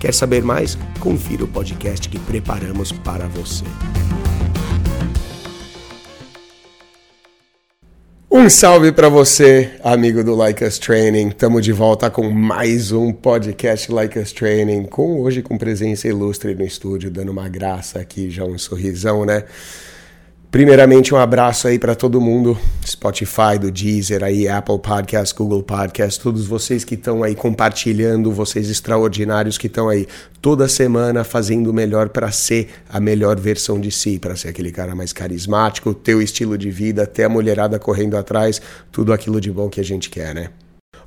Quer saber mais? Confira o podcast que preparamos para você. Um salve para você, amigo do Like Us Training. Estamos de volta com mais um podcast Like Us Training, com hoje com presença ilustre no estúdio, dando uma graça aqui, já um sorrisão, né? Primeiramente, um abraço aí para todo mundo, Spotify, do Deezer, aí, Apple Podcast, Google Podcast, todos vocês que estão aí compartilhando, vocês extraordinários que estão aí toda semana fazendo o melhor para ser a melhor versão de si, para ser aquele cara mais carismático, ter o estilo de vida, ter a mulherada correndo atrás, tudo aquilo de bom que a gente quer, né?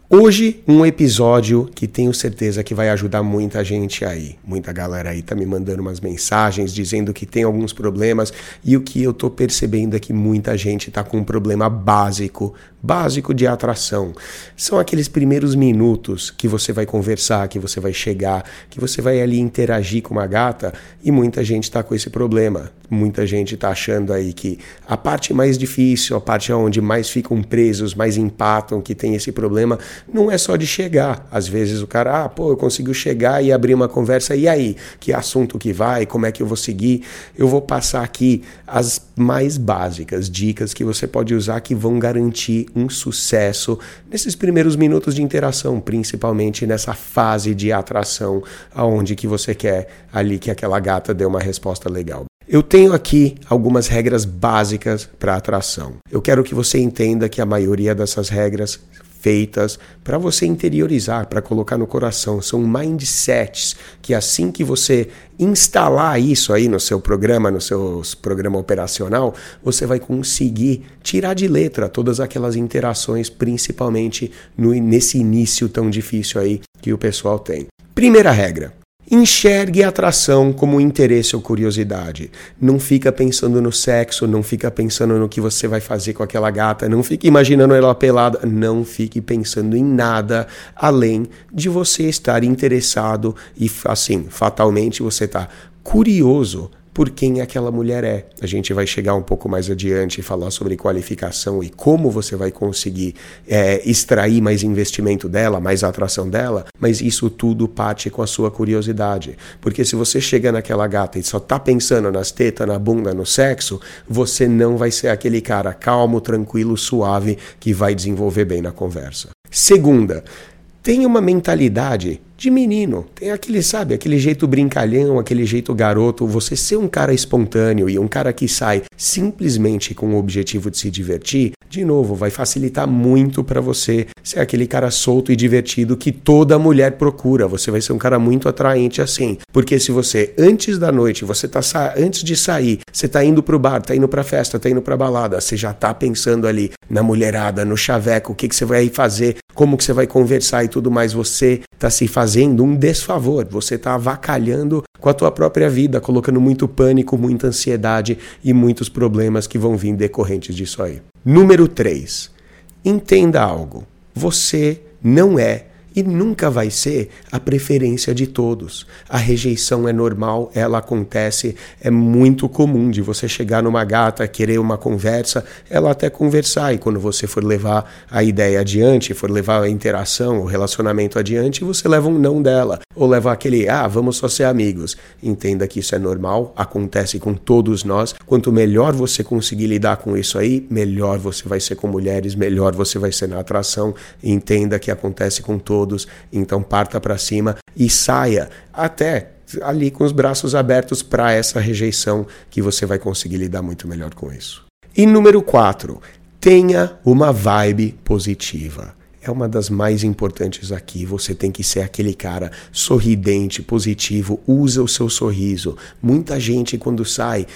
Hoje, um episódio que tenho certeza que vai ajudar muita gente aí. Muita galera aí tá me mandando umas mensagens dizendo que tem alguns problemas e o que eu tô percebendo é que muita gente tá com um problema básico, básico de atração. São aqueles primeiros minutos que você vai conversar, que você vai chegar, que você vai ali interagir com uma gata e muita gente tá com esse problema. Muita gente tá achando aí que a parte mais difícil, a parte onde mais ficam presos, mais empatam, que tem esse problema, não é só de chegar. Às vezes o cara, ah, pô, eu consigo chegar e abrir uma conversa, e aí? Que assunto que vai? Como é que eu vou seguir? Eu vou passar aqui as mais básicas dicas que você pode usar que vão garantir um sucesso nesses primeiros minutos de interação, principalmente nessa fase de atração, aonde que você quer ali que aquela gata dê uma resposta legal. Eu tenho aqui algumas regras básicas para atração. Eu quero que você entenda que a maioria dessas regras feitas para você interiorizar, para colocar no coração. São mindsets que assim que você instalar isso aí no seu programa, no seu programa operacional, você vai conseguir tirar de letra todas aquelas interações, principalmente no, nesse início tão difícil aí que o pessoal tem. Primeira regra: Enxergue a atração como interesse ou curiosidade. Não fica pensando no sexo, não fica pensando no que você vai fazer com aquela gata, não fique imaginando ela pelada, não fique pensando em nada além de você estar interessado e assim, fatalmente você está curioso por quem aquela mulher é. A gente vai chegar um pouco mais adiante e falar sobre qualificação e como você vai conseguir é, extrair mais investimento dela, mais atração dela, mas isso tudo parte com a sua curiosidade. Porque se você chega naquela gata e só tá pensando nas tetas, na bunda, no sexo, você não vai ser aquele cara calmo, tranquilo, suave que vai desenvolver bem na conversa. Segunda, tenha uma mentalidade de menino. Tem aquele, sabe, aquele jeito brincalhão, aquele jeito garoto. Você ser um cara espontâneo e um cara que sai simplesmente com o objetivo de se divertir, de novo, vai facilitar muito para você ser aquele cara solto e divertido que toda mulher procura. Você vai ser um cara muito atraente assim. Porque se você, antes da noite, você tá antes de sair, você tá indo pro bar, tá indo pra festa, tá indo pra balada, você já tá pensando ali na mulherada, no chaveco, o que, que você vai fazer, como que você vai conversar e tudo mais, você tá se fazendo um desfavor, você tá avacalhando com a tua própria vida, colocando muito pânico, muita ansiedade e muitos problemas que vão vir decorrentes disso aí. Número 3. Entenda algo. Você não é e nunca vai ser a preferência de todos. A rejeição é normal, ela acontece, é muito comum de você chegar numa gata, querer uma conversa, ela até conversar, e quando você for levar a ideia adiante, for levar a interação, o relacionamento adiante, você leva um não dela, ou leva aquele, ah, vamos só ser amigos. Entenda que isso é normal, acontece com todos nós. Quanto melhor você conseguir lidar com isso aí, melhor você vai ser com mulheres, melhor você vai ser na atração. Entenda que acontece com todos todos, então parta para cima e saia até ali com os braços abertos para essa rejeição que você vai conseguir lidar muito melhor com isso. E número 4, tenha uma vibe positiva. É uma das mais importantes aqui. Você tem que ser aquele cara sorridente, positivo, usa o seu sorriso. Muita gente quando sai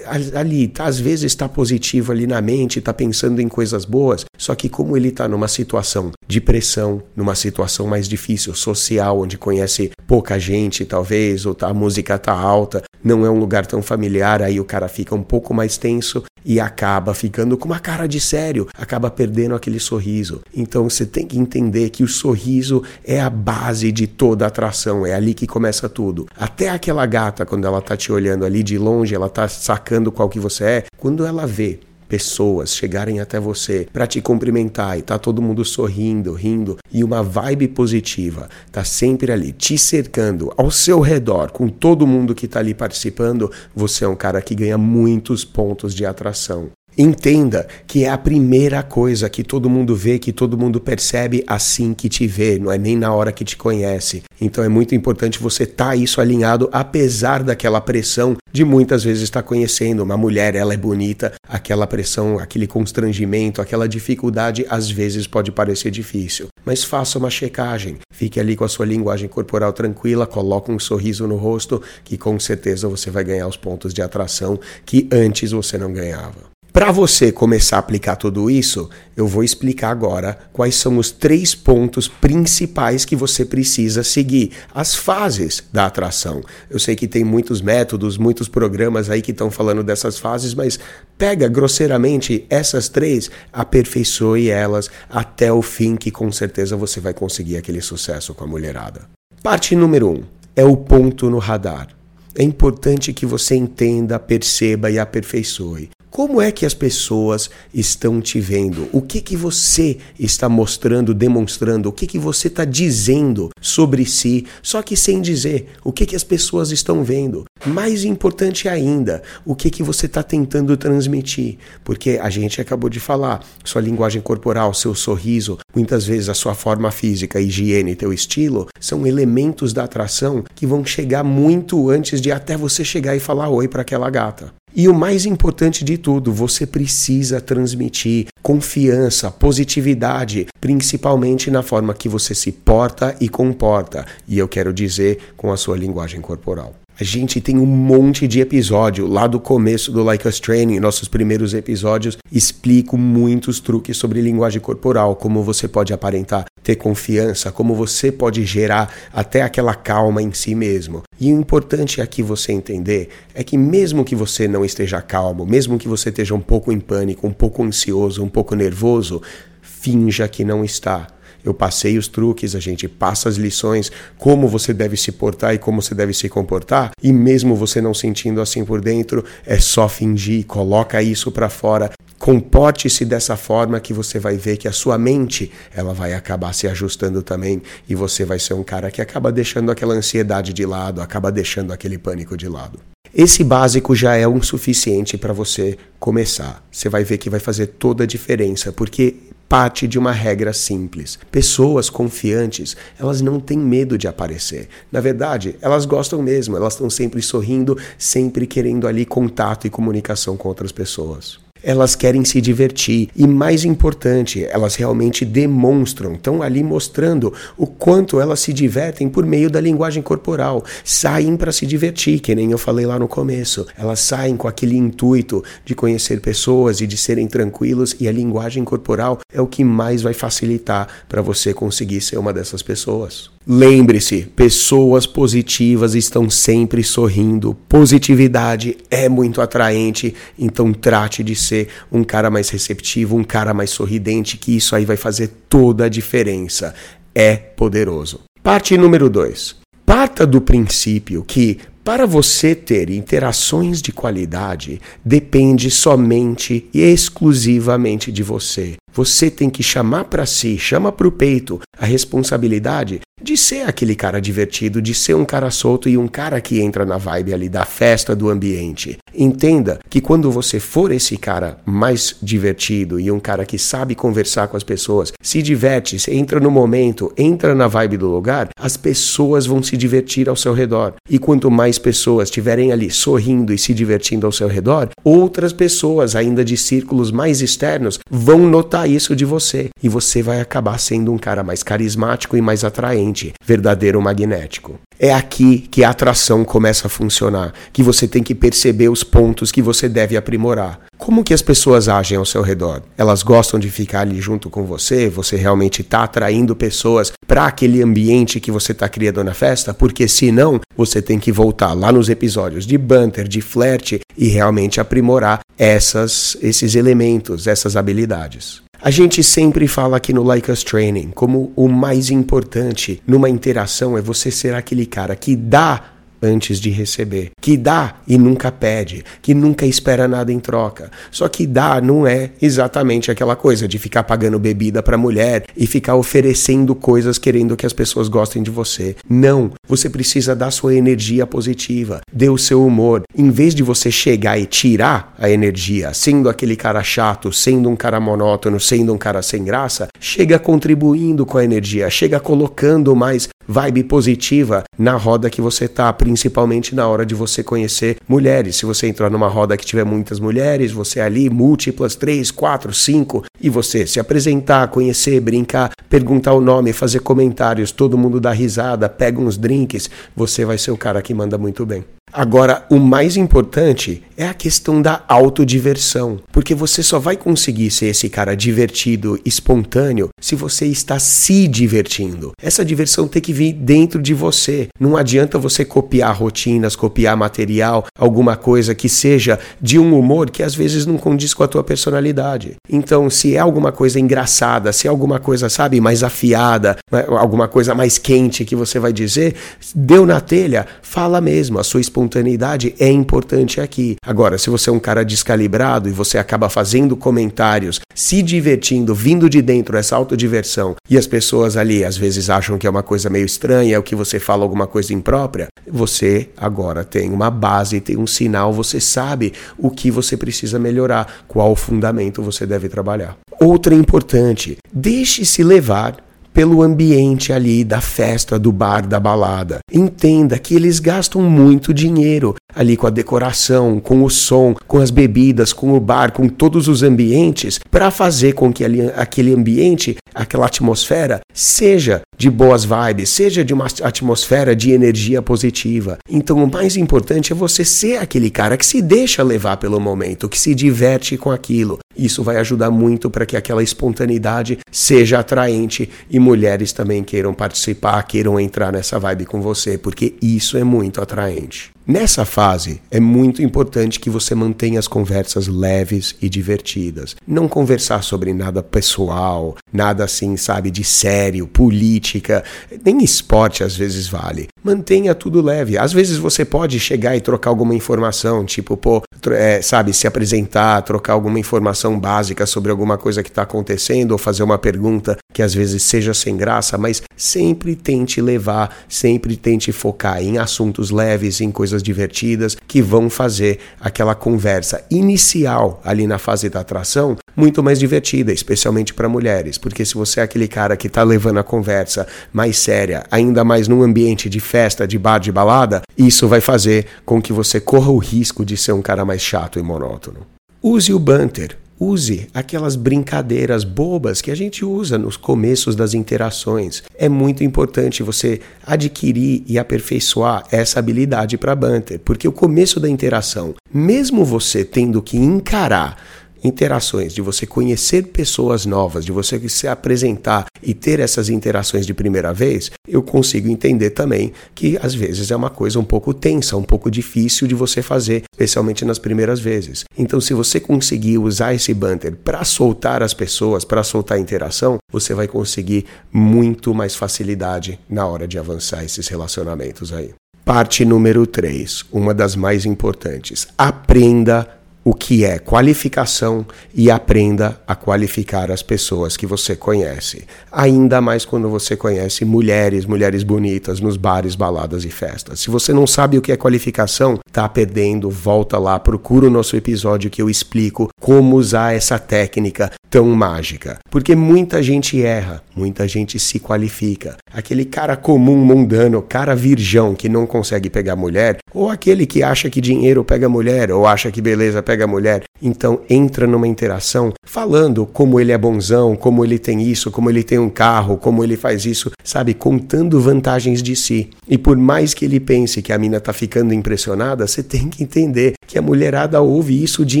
ali, tá, às vezes está positivo ali na mente, está pensando em coisas boas, só que como ele está numa situação de pressão, numa situação mais difícil, social, onde conhece pouca gente, talvez, ou tá, a música tá alta, não é um lugar tão familiar, aí o cara fica um pouco mais tenso e acaba ficando com uma cara de sério, acaba perdendo aquele sorriso. Então você tem que entender que o sorriso é a base de toda atração, é ali que começa tudo. Até aquela gata, quando ela tá te olhando ali de longe, ela tá sacando qual que você é, quando ela vê pessoas chegarem até você para te cumprimentar e tá todo mundo sorrindo, rindo e uma vibe positiva, tá sempre ali te cercando ao seu redor com todo mundo que tá ali participando, você é um cara que ganha muitos pontos de atração. Entenda que é a primeira coisa que todo mundo vê, que todo mundo percebe assim que te vê, não é nem na hora que te conhece. Então é muito importante você estar tá isso alinhado, apesar daquela pressão de muitas vezes estar conhecendo uma mulher, ela é bonita, aquela pressão, aquele constrangimento, aquela dificuldade às vezes pode parecer difícil. Mas faça uma checagem, fique ali com a sua linguagem corporal tranquila, coloque um sorriso no rosto, que com certeza você vai ganhar os pontos de atração que antes você não ganhava. Para você começar a aplicar tudo isso, eu vou explicar agora quais são os três pontos principais que você precisa seguir, as fases da atração. Eu sei que tem muitos métodos, muitos programas aí que estão falando dessas fases, mas pega grosseiramente essas três, aperfeiçoe elas até o fim, que com certeza você vai conseguir aquele sucesso com a mulherada. Parte número um é o ponto no radar. É importante que você entenda, perceba e aperfeiçoe. Como é que as pessoas estão te vendo? O que que você está mostrando, demonstrando? O que que você está dizendo sobre si? Só que sem dizer o que que as pessoas estão vendo. Mais importante ainda, o que que você está tentando transmitir? Porque a gente acabou de falar, sua linguagem corporal, seu sorriso, muitas vezes a sua forma física, higiene, teu estilo, são elementos da atração que vão chegar muito antes de até você chegar e falar oi para aquela gata. E o mais importante de tudo, você precisa transmitir confiança, positividade, principalmente na forma que você se porta e comporta. E eu quero dizer com a sua linguagem corporal. A gente tem um monte de episódio lá do começo do Like Us Training, nossos primeiros episódios, explico muitos truques sobre linguagem corporal, como você pode aparentar ter confiança, como você pode gerar até aquela calma em si mesmo. E o importante aqui você entender é que mesmo que você não esteja calmo, mesmo que você esteja um pouco em pânico, um pouco ansioso, um pouco nervoso, finja que não está eu passei os truques, a gente passa as lições, como você deve se portar e como você deve se comportar, e mesmo você não sentindo assim por dentro, é só fingir, coloca isso para fora, comporte-se dessa forma que você vai ver que a sua mente, ela vai acabar se ajustando também e você vai ser um cara que acaba deixando aquela ansiedade de lado, acaba deixando aquele pânico de lado. Esse básico já é um suficiente para você começar. Você vai ver que vai fazer toda a diferença, porque parte de uma regra simples. Pessoas confiantes, elas não têm medo de aparecer. Na verdade, elas gostam mesmo, elas estão sempre sorrindo, sempre querendo ali contato e comunicação com outras pessoas. Elas querem se divertir e, mais importante, elas realmente demonstram, estão ali mostrando o quanto elas se divertem por meio da linguagem corporal. Saem para se divertir, que nem eu falei lá no começo. Elas saem com aquele intuito de conhecer pessoas e de serem tranquilos, e a linguagem corporal é o que mais vai facilitar para você conseguir ser uma dessas pessoas. Lembre-se, pessoas positivas estão sempre sorrindo. Positividade é muito atraente, então trate de ser um cara mais receptivo, um cara mais sorridente, que isso aí vai fazer toda a diferença. É poderoso. Parte número 2. Parta do princípio que para você ter interações de qualidade, depende somente e exclusivamente de você. Você tem que chamar para si, chama para o peito a responsabilidade de ser aquele cara divertido, de ser um cara solto e um cara que entra na vibe ali da festa, do ambiente. Entenda que quando você for esse cara mais divertido e um cara que sabe conversar com as pessoas, se diverte, entra no momento, entra na vibe do lugar, as pessoas vão se divertir ao seu redor. E quanto mais pessoas estiverem ali sorrindo e se divertindo ao seu redor, outras pessoas, ainda de círculos mais externos, vão notar isso de você. E você vai acabar sendo um cara mais carismático e mais atraente, verdadeiro magnético. É aqui que a atração começa a funcionar, que você tem que perceber os pontos que você deve aprimorar. Como que as pessoas agem ao seu redor? Elas gostam de ficar ali junto com você? Você realmente está atraindo pessoas para aquele ambiente que você está criando na festa? Porque se não, você tem que voltar lá nos episódios de banter, de flerte e realmente aprimorar essas, esses elementos, essas habilidades. A gente sempre fala aqui no Like Us Training como o mais importante numa interação é você ser aquele cara que dá antes de receber, que dá e nunca pede, que nunca espera nada em troca. Só que dá não é exatamente aquela coisa de ficar pagando bebida para mulher e ficar oferecendo coisas querendo que as pessoas gostem de você. Não, você precisa dar sua energia positiva, dê o seu humor. Em vez de você chegar e tirar a energia, sendo aquele cara chato, sendo um cara monótono, sendo um cara sem graça, chega contribuindo com a energia, chega colocando mais vibe positiva na roda que você tá, principalmente na hora de você conhecer mulheres. Se você entrar numa roda que tiver muitas mulheres, você ali, múltiplas, três, quatro, cinco, e você se apresentar, conhecer, brincar, perguntar o nome, fazer comentários, todo mundo dá risada, pega uns drinks, você vai ser o cara que manda muito bem. Agora, o mais importante é a questão da autodiversão, porque você só vai conseguir ser esse cara divertido, espontâneo, se você está se divertindo. Essa diversão tem que vir dentro de você. Não adianta você copiar rotinas, copiar material, alguma coisa que seja de um humor que às vezes não condiz com a tua personalidade. Então, se é alguma coisa engraçada, se é alguma coisa, sabe, mais afiada, né, alguma coisa mais quente que você vai dizer, deu na telha, fala mesmo, a sua espontaneidade é importante aqui. Agora, se você é um cara descalibrado e você acaba fazendo comentários, se divertindo, vindo de dentro essa autodiversão, e as pessoas ali às vezes acham que é uma coisa meio estranha, o que você fala alguma coisa imprópria, você agora tem uma base, tem um sinal, você sabe o que você precisa melhorar, qual fundamento você deve trabalhar. Outra importante, deixe-se levar pelo ambiente ali da festa, do bar, da balada. Entenda que eles gastam muito dinheiro ali com a decoração, com o som, com as bebidas, com o bar, com todos os ambientes, para fazer com que ali, aquele ambiente, aquela atmosfera, seja de boas vibes, seja de uma atmosfera de energia positiva. Então, o mais importante é você ser aquele cara que se deixa levar pelo momento, que se diverte com aquilo. Isso vai ajudar muito para que aquela espontaneidade seja atraente e mulheres também queiram participar, queiram entrar nessa vibe com você, porque isso é muito atraente. Nessa fase, é muito importante que você mantenha as conversas leves e divertidas. Não conversar sobre nada pessoal, nada assim, sabe, de sério, política, nem esporte às vezes vale. Mantenha tudo leve. Às vezes você pode chegar e trocar alguma informação, tipo, pô, é, sabe, se apresentar, trocar alguma informação básica sobre alguma coisa que está acontecendo ou fazer uma pergunta que às vezes seja sem graça, mas sempre tente levar, sempre tente focar em assuntos leves, em coisas divertidas que vão fazer aquela conversa inicial ali na fase da atração muito mais divertida, especialmente para mulheres, porque se você é aquele cara que está levando a conversa mais séria, ainda mais num ambiente de festa, de bar, de balada, isso vai fazer com que você corra o risco de ser um cara mais chato e monótono. Use o banter, Use aquelas brincadeiras bobas que a gente usa nos começos das interações. É muito importante você adquirir e aperfeiçoar essa habilidade para banter, porque o começo da interação, mesmo você tendo que encarar interações, de você conhecer pessoas novas, de você se apresentar e ter essas interações de primeira vez, eu consigo entender também que às vezes é uma coisa um pouco tensa, um pouco difícil de você fazer, especialmente nas primeiras vezes. Então, se você conseguir usar esse banter para soltar as pessoas, para soltar a interação, você vai conseguir muito mais facilidade na hora de avançar esses relacionamentos aí. Parte número 3, uma das mais importantes. Aprenda o que é qualificação e aprenda a qualificar as pessoas que você conhece. Ainda mais quando você conhece mulheres, mulheres bonitas nos bares, baladas e festas. Se você não sabe o que é qualificação, tá perdendo, volta lá, procura o nosso episódio que eu explico como usar essa técnica tão mágica. Porque muita gente erra, muita gente se qualifica. Aquele cara comum, mundano, cara virgão que não consegue pegar mulher, ou aquele que acha que dinheiro pega mulher, ou acha que beleza pega mulher. Então entra numa interação falando como ele é bonzão, como ele tem isso, como ele tem um carro, como ele faz isso, sabe, contando vantagens de si. E por mais que ele pense que a mina tá ficando impressionada, você tem que entender que a mulherada ouve isso o dia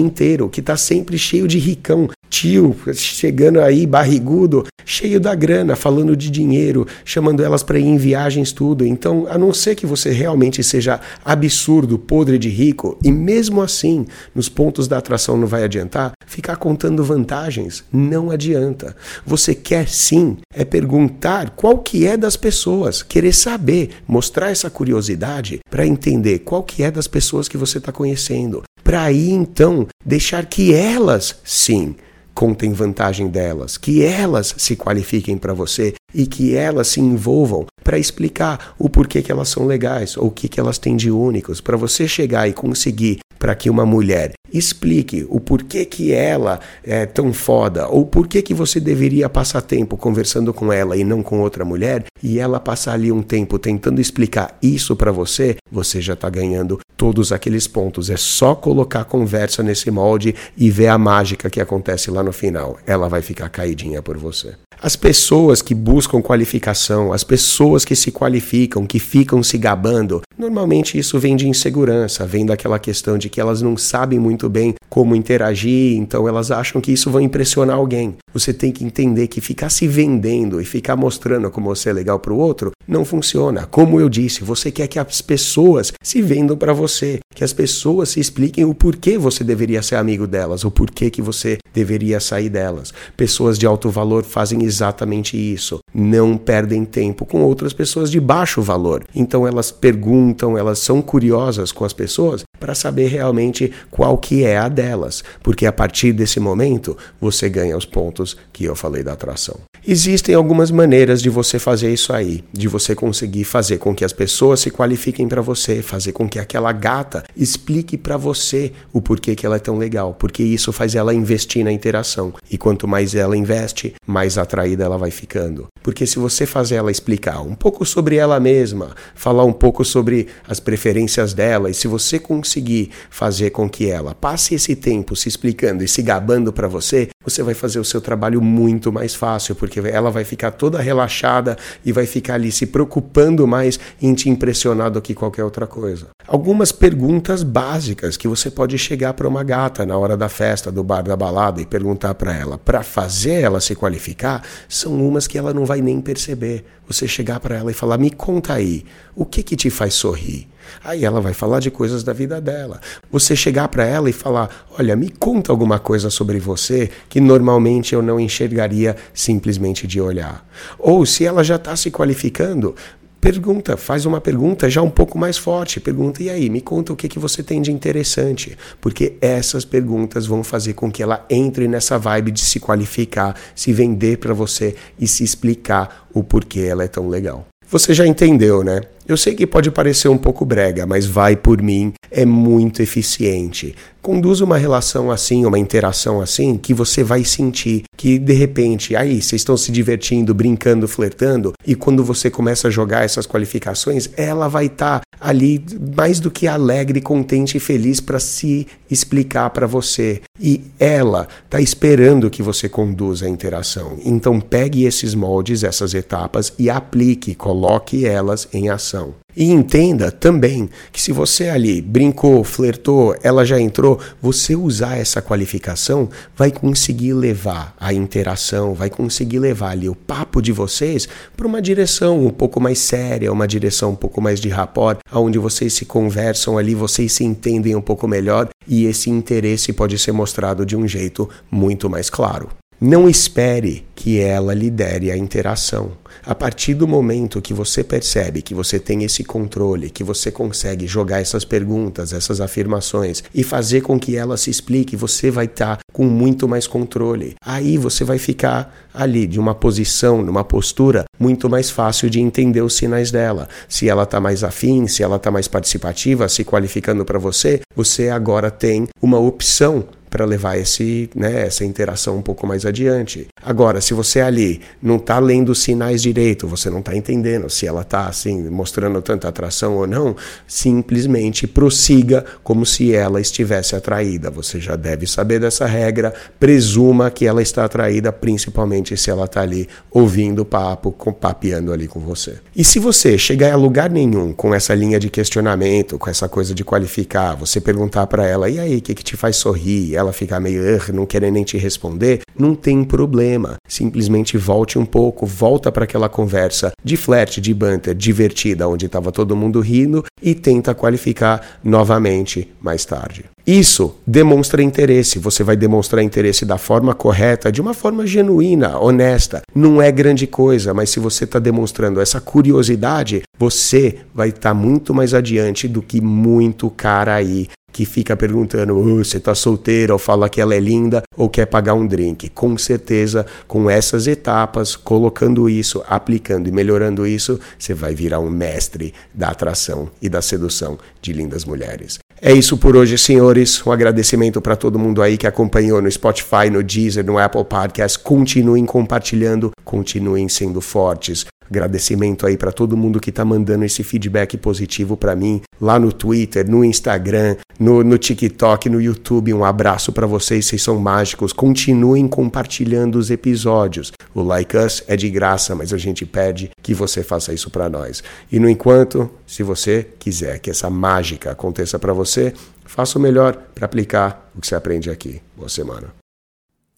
inteiro, que tá sempre cheio de ricão, tio chegando aí barrigudo, cheio da grana, falando de dinheiro, chamando elas para ir em viagens tudo. Então, a não ser que você realmente seja absurdo, podre de rico, e mesmo assim, nos pontos da atração não vai adiantar, ficar contando vantagens não adianta. Você quer sim é perguntar qual que é das pessoas, querer saber, mostrar essa curiosidade para entender qual que é das pessoas que você está conhecendo, para aí então deixar que elas sim contem vantagem delas, que elas se qualifiquem para você e que elas se envolvam para explicar o porquê que elas são legais ou o que, que elas têm de únicos, para você chegar e conseguir para que uma mulher explique o porquê que ela é tão foda ou porquê que você deveria passar tempo conversando com ela e não com outra mulher e ela passar ali um tempo tentando explicar isso para você, você já está ganhando todos aqueles pontos. É só colocar a conversa nesse molde e ver a mágica que acontece lá no final. Ela vai ficar caidinha por você. As pessoas que buscam qualificação, as pessoas que se qualificam, que ficam se gabando, normalmente isso vem de insegurança, vem daquela questão de que elas não sabem muito bem como interagir, então elas acham que isso vai impressionar alguém. Você tem que entender que ficar se vendendo e ficar mostrando como você é legal para o outro não funciona. Como eu disse, você quer que as pessoas se vendam para você, que as pessoas se expliquem o porquê você deveria ser amigo delas, o porquê que você deveria sair delas. Pessoas de alto valor fazem exatamente isso. Não perdem tempo com outras pessoas de baixo valor. Então elas perguntam, elas são curiosas com as pessoas para saber realmente qual que é a delas, porque a partir desse momento você ganha os pontos que eu falei da atração. Existem algumas maneiras de você fazer isso aí, de você conseguir fazer com que as pessoas se qualifiquem para você, fazer com que aquela gata explique para você o porquê que ela é tão legal, porque isso faz ela investir na interação. E quanto mais ela investe, mais atraída ela vai ficando. Porque se você fazer ela explicar um pouco sobre ela mesma, falar um pouco sobre as preferências dela, e se você conseguir fazer com que ela passe esse tempo se explicando e se gabando para você, você vai fazer o seu trabalho muito mais fácil, porque ela vai ficar toda relaxada e vai ficar ali se preocupando mais em te impressionar do que qualquer outra coisa. Algumas perguntas básicas que você pode chegar para uma gata na hora da festa, do bar, da balada e perguntar para ela, para fazer ela se qualificar, são umas que ela não vai nem perceber. Você chegar para ela e falar: "Me conta aí, o que que te faz sorrir?" Aí ela vai falar de coisas da vida dela. Você chegar para ela e falar: "Olha, me conta alguma coisa sobre você que normalmente eu não enxergaria simplesmente de olhar." Ou se ela já está se qualificando, Pergunta, faz uma pergunta já um pouco mais forte. Pergunta, e aí, me conta o que, que você tem de interessante. Porque essas perguntas vão fazer com que ela entre nessa vibe de se qualificar, se vender para você e se explicar o porquê ela é tão legal. Você já entendeu, né? Eu sei que pode parecer um pouco brega, mas vai por mim, é muito eficiente. Conduz uma relação assim, uma interação assim, que você vai sentir que de repente, aí, vocês estão se divertindo, brincando, flertando, e quando você começa a jogar essas qualificações, ela vai estar tá ali mais do que alegre, contente e feliz para se explicar para você. E ela está esperando que você conduza a interação. Então pegue esses moldes, essas etapas e aplique, coloque elas em ação. E entenda também que se você ali brincou, flertou, ela já entrou, você usar essa qualificação vai conseguir levar a interação, vai conseguir levar ali o papo de vocês para uma direção um pouco mais séria, uma direção um pouco mais de rapport, onde vocês se conversam ali, vocês se entendem um pouco melhor e esse interesse pode ser mostrado de um jeito muito mais claro. Não espere que ela lidere a interação. A partir do momento que você percebe que você tem esse controle, que você consegue jogar essas perguntas, essas afirmações e fazer com que ela se explique, você vai estar tá com muito mais controle. Aí você vai ficar ali de uma posição, numa postura muito mais fácil de entender os sinais dela. Se ela está mais afim, se ela está mais participativa, se qualificando para você, você agora tem uma opção para levar esse, né, essa interação um pouco mais adiante. Agora, se você ali não está lendo os sinais direito, você não está entendendo se ela está assim mostrando tanta atração ou não, simplesmente prossiga como se ela estivesse atraída. Você já deve saber dessa regra. Presuma que ela está atraída, principalmente se ela está ali ouvindo o papo, papeando ali com você. E se você chegar a lugar nenhum com essa linha de questionamento, com essa coisa de qualificar, você perguntar para ela, e aí, o que, que te faz sorrir? Ela ficar meio não querer nem te responder, não tem problema. Simplesmente volte um pouco, volta para aquela conversa de flerte, de banter, divertida, onde estava todo mundo rindo e tenta qualificar novamente mais tarde. Isso demonstra interesse. Você vai demonstrar interesse da forma correta, de uma forma genuína, honesta. Não é grande coisa, mas se você está demonstrando essa curiosidade, você vai estar tá muito mais adiante do que muito cara aí que fica perguntando oh, você está solteira ou fala que ela é linda ou quer pagar um drink. Com certeza, com essas etapas, colocando isso, aplicando e melhorando isso, você vai virar um mestre da atração e da sedução de lindas mulheres. É isso por hoje, senhores. Um agradecimento para todo mundo aí que acompanhou no Spotify, no Deezer, no Apple Podcast. Continuem compartilhando, continuem sendo fortes. Agradecimento aí para todo mundo que está mandando esse feedback positivo para mim lá no Twitter, no Instagram, no, no TikTok, no YouTube. Um abraço para vocês, vocês são mágicos. Continuem compartilhando os episódios. O Like Us é de graça, mas a gente pede que você faça isso para nós. E no enquanto, se você quiser que essa mágica aconteça para você, faça o melhor para aplicar o que você aprende aqui. Boa semana.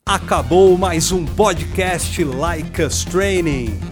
Acabou mais um podcast Like Us Training.